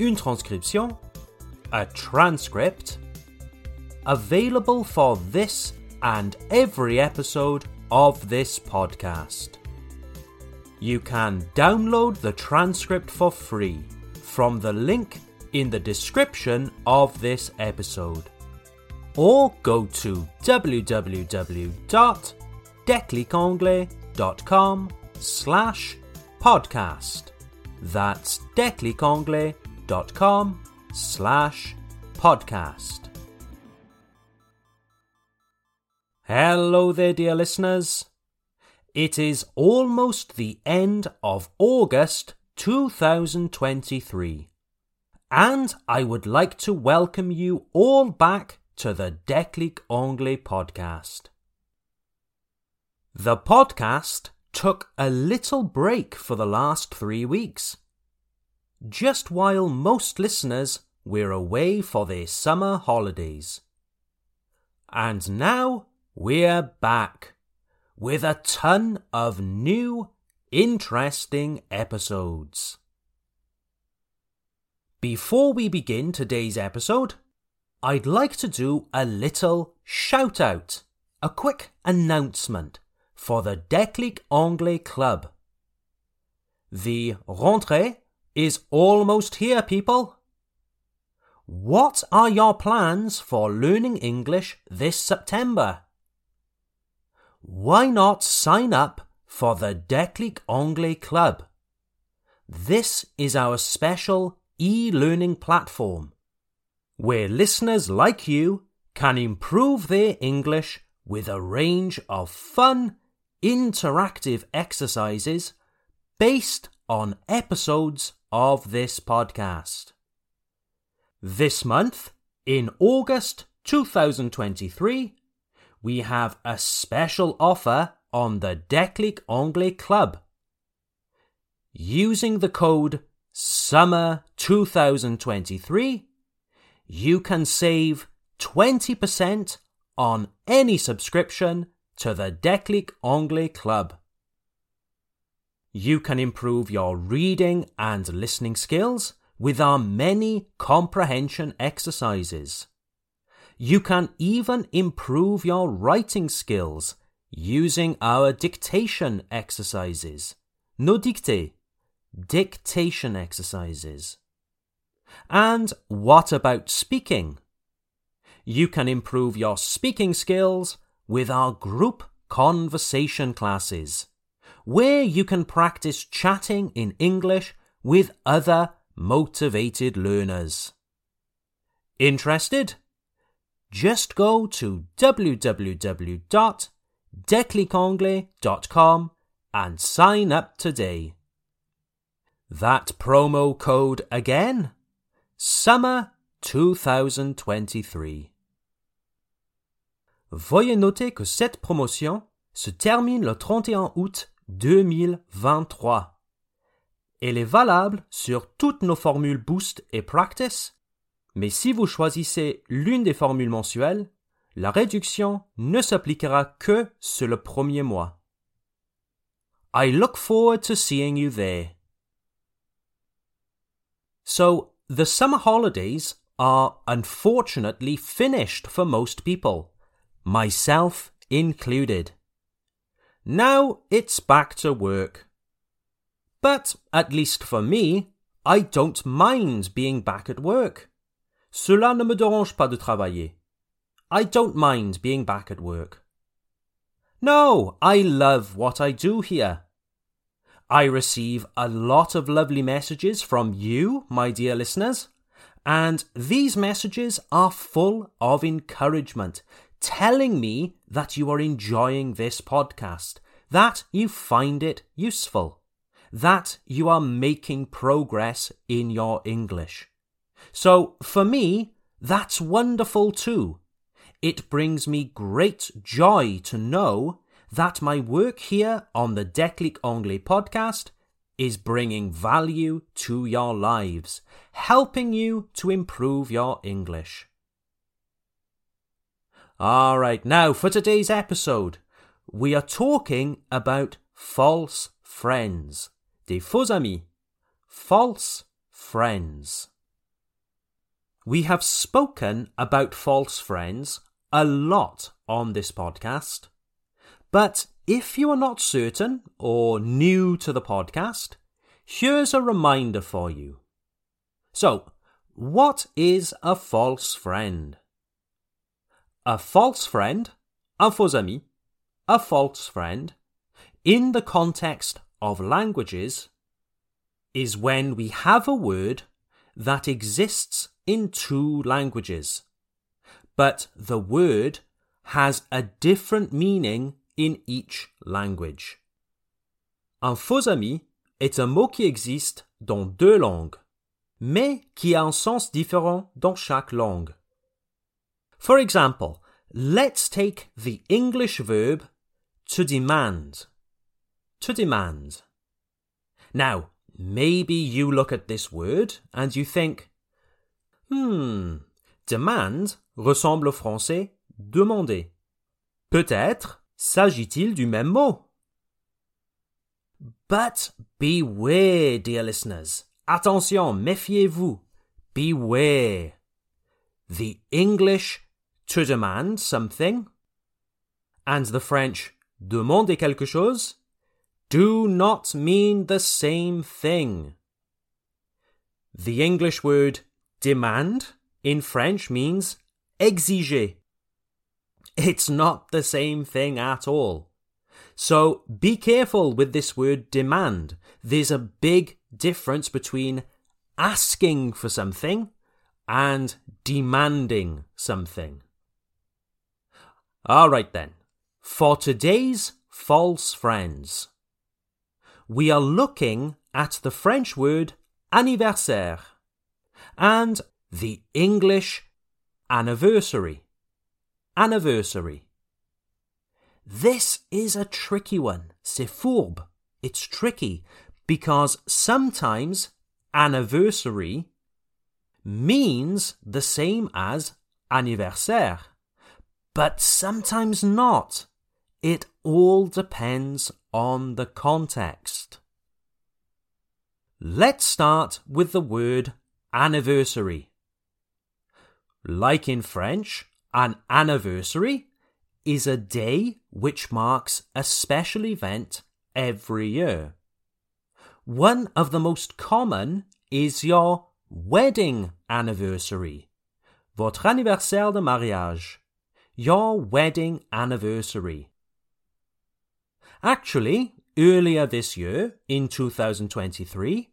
une transcription, a transcript, available for this and every episode of this podcast. You can download the transcript for free from the link in the description of this episode. Or go to www.declicanglais.com slash podcast. That's declicanglais.com com slash podcast. Hello there, dear listeners. It is almost the end of August 2023, and I would like to welcome you all back to the Déclic Anglais podcast. The podcast took a little break for the last three weeks just while most listeners were away for their summer holidays. And now we're back with a ton of new, interesting episodes. Before we begin today's episode, I'd like to do a little shout out, a quick announcement for the Déclic Anglais Club. The rentrée is almost here, people. What are your plans for learning English this September? Why not sign up for the Déclic Anglais Club? This is our special e learning platform where listeners like you can improve their English with a range of fun, interactive exercises based on episodes of this podcast. This month, in August 2023, we have a special offer on the Déclic Anglais Club. Using the code SUMMER 2023, you can save 20% on any subscription to the Déclic Anglais Club. You can improve your reading and listening skills with our many comprehension exercises. You can even improve your writing skills using our dictation exercises. No dictée, dictation exercises. And what about speaking? You can improve your speaking skills with our group conversation classes where you can practice chatting in English with other motivated learners. Interested? Just go to www.declicanglais.com and sign up today. That promo code again Summer 2023. Veuillez noter que cette promotion se termine le 31 août 2023. Elle est valable sur toutes nos formules Boost et Practice, mais si vous choisissez l'une des formules mensuelles, la réduction ne s'appliquera que sur le premier mois. I look forward to seeing you there. So, the summer holidays are unfortunately finished for most people, myself included. Now it's back to work. But, at least for me, I don't mind being back at work. Cela ne me dérange pas de travailler. I don't mind being back at work. No, I love what I do here. I receive a lot of lovely messages from you, my dear listeners, and these messages are full of encouragement telling me that you are enjoying this podcast, that you find it useful, that you are making progress in your English. So for me, that's wonderful too. It brings me great joy to know that my work here on the Declic Anglais podcast is bringing value to your lives, helping you to improve your English. Alright, now for today's episode, we are talking about false friends. Des faux amis. False friends. We have spoken about false friends a lot on this podcast. But if you are not certain or new to the podcast, here's a reminder for you. So, what is a false friend? A false friend, un faux ami, a false friend, in the context of languages, is when we have a word that exists in two languages, but the word has a different meaning in each language. Un faux ami est un mot qui existe dans deux langues, mais qui a un sens différent dans chaque langue. For example, let's take the English verb to demand. To demand. Now, maybe you look at this word and you think, hmm, demand ressemble au français demander. Peut-être S'agit-il du même mot? But beware, dear listeners. Attention, méfiez-vous. Beware. The English to demand something and the French demander quelque chose do not mean the same thing. The English word demand in French means exiger. It's not the same thing at all. So be careful with this word demand. There's a big difference between asking for something and demanding something. Alright then, for today's false friends, we are looking at the French word anniversaire and the English anniversary anniversary. This is a tricky one. C'est fourbe. It's tricky because sometimes anniversary means the same as anniversaire, but sometimes not. It all depends on the context. Let's start with the word anniversary. Like in French, an anniversary is a day which marks a special event every year. One of the most common is your wedding anniversary. Votre anniversaire de mariage. Your wedding anniversary. Actually, earlier this year, in 2023,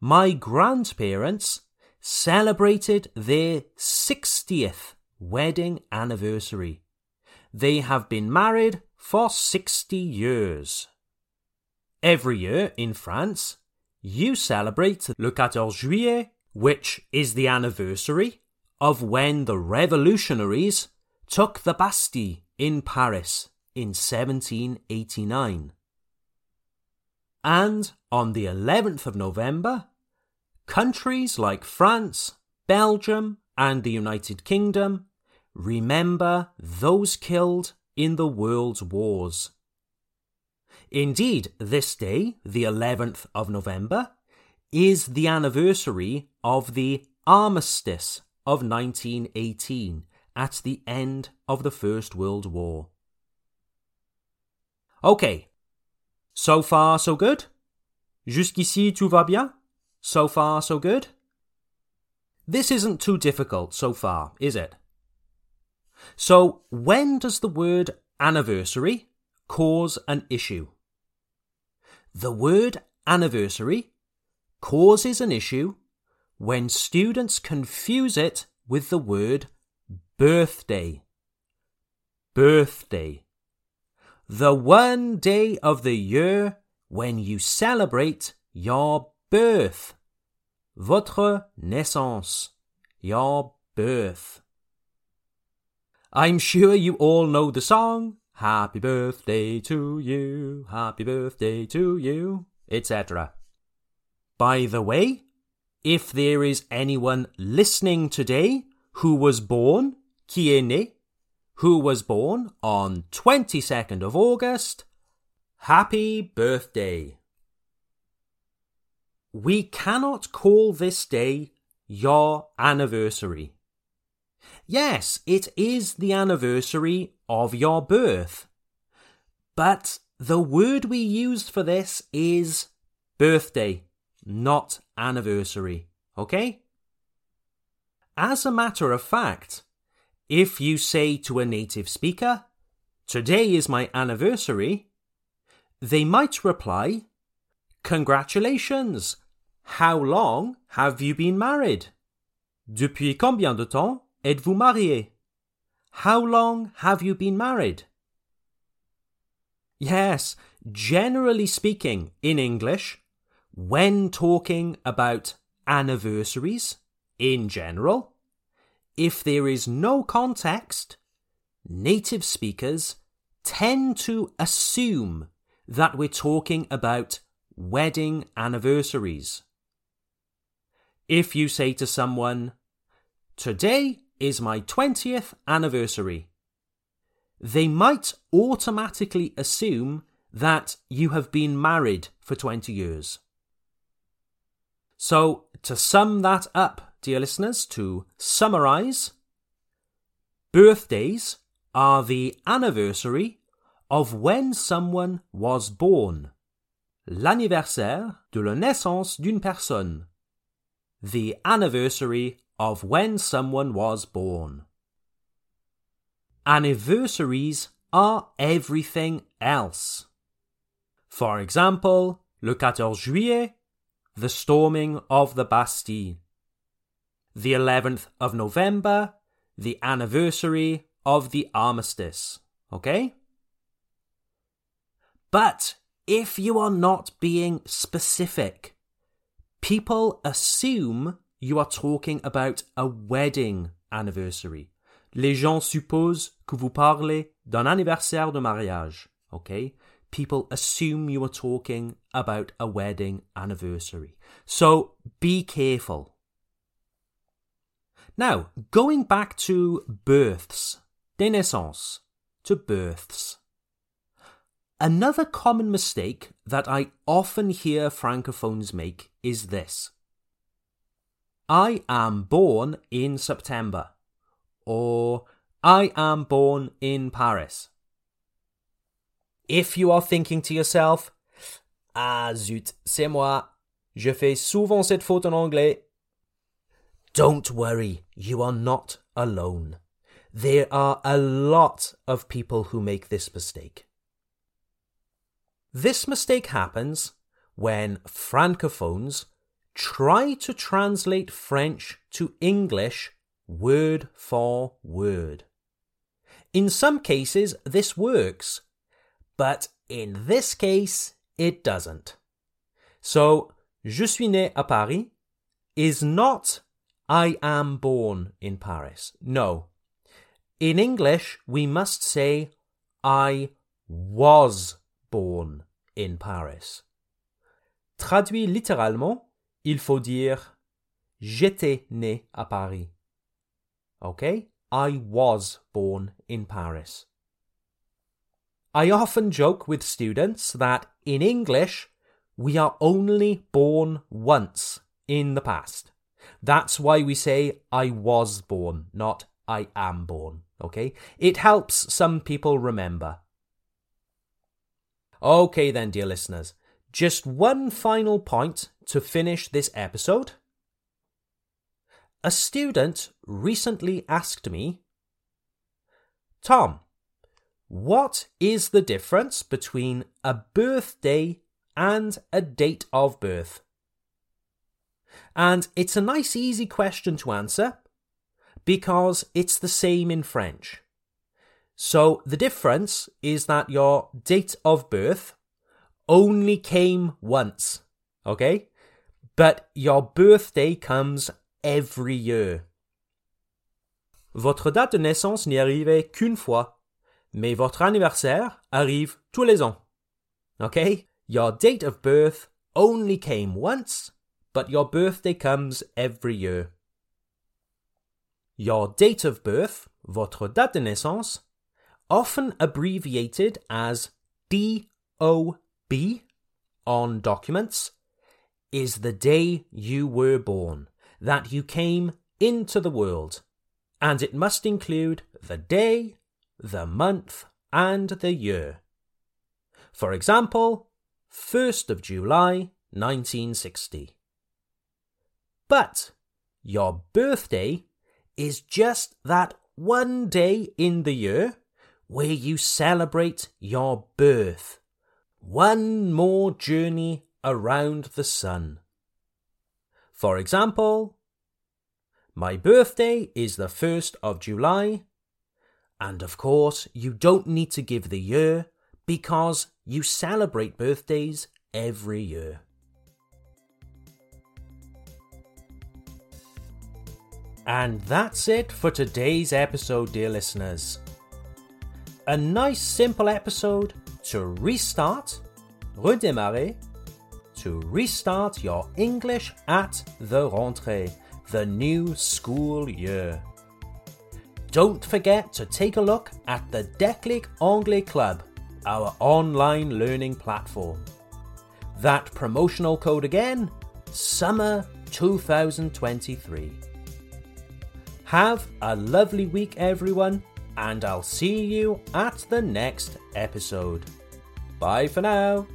my grandparents celebrated their 60th wedding anniversary. They have been married for 60 years. Every year in France, you celebrate le 14 juillet, which is the anniversary of when the revolutionaries took the Bastille in Paris in 1789. And on the 11th of November, countries like France, Belgium, and the United Kingdom remember those killed in the world's wars. Indeed, this day, the 11th of November, is the anniversary of the armistice of 1918 at the end of the First World War. Okay, so far so good? Jusqu'ici tout va bien? So far so good? This isn't too difficult so far, is it? So, when does the word anniversary cause an issue? The word anniversary causes an issue when students confuse it with the word birthday. Birthday. The one day of the year when you celebrate your birth. votre naissance, your birth. I'm sure you all know the song Happy birthday to you, happy birthday to you, etc. By the way, if there is anyone listening today who was born, qui est né, who was born on 22nd of August, happy birthday. We cannot call this day your anniversary. Yes, it is the anniversary of your birth. But the word we used for this is birthday, not anniversary. Okay? As a matter of fact, if you say to a native speaker, Today is my anniversary, they might reply, Congratulations! How long have you been married? Depuis combien de temps êtes-vous marié? How long have you been married? Yes, generally speaking, in English, when talking about anniversaries in general, if there is no context, native speakers tend to assume that we're talking about wedding anniversaries. If you say to someone, Today is my 20th anniversary. They might automatically assume that you have been married for 20 years. So, to sum that up, dear listeners, to summarize, birthdays are the anniversary of when someone was born. L'anniversaire de la naissance d'une personne. The anniversary of when someone was born. Anniversaries are everything else. For example, le 14 juillet, the storming of the Bastille. The 11th of November, the anniversary of the armistice. Okay? But if you are not being specific, people assume you are talking about a wedding anniversary. Les gens supposent que vous parlez d'un anniversaire de mariage. Okay? People assume you are talking about a wedding anniversary. So be careful. Now, going back to births, des naissances, to births. Another common mistake that I often hear francophones make is this. I am born in September. Or I am born in Paris. If you are thinking to yourself, Ah zut, c'est moi, je fais souvent cette faute en anglais. Don't worry, you are not alone. There are a lot of people who make this mistake. This mistake happens when francophones try to translate French to English word for word. In some cases, this works, but in this case, it doesn't. So, je suis né à Paris is not I am born in Paris. No. In English, we must say I was born in Paris. Traduit littéralement, il faut dire J'étais né à Paris. Okay? I was born in Paris. I often joke with students that in English, we are only born once in the past. That's why we say I was born, not I am born. Okay? It helps some people remember. Okay, then, dear listeners, just one final point to finish this episode. A student recently asked me, Tom, what is the difference between a birthday and a date of birth? And it's a nice, easy question to answer because it's the same in French. So the difference is that your date of birth only came once, okay? but your birthday comes every year. Votre date de naissance n'y arrivait qu'une fois, mais votre anniversaire arrive tous les ans. Okay? Your date of birth only came once, but your birthday comes every year. Your date of birth, votre date de naissance, often abbreviated as DOB on documents, is the day you were born, that you came into the world, and it must include the day, the month, and the year. For example, 1st of July 1960. But your birthday is just that one day in the year where you celebrate your birth. One more journey around the sun. For example, my birthday is the 1st of July, and of course, you don't need to give the year because you celebrate birthdays every year. And that's it for today's episode, dear listeners. A nice simple episode to restart, redémarrer, to restart your English at the rentrée, the new school year. Don't forget to take a look at the Declic Anglais Club, our online learning platform. That promotional code again, summer 2023. Have a lovely week, everyone, and I'll see you at the next episode. Bye for now.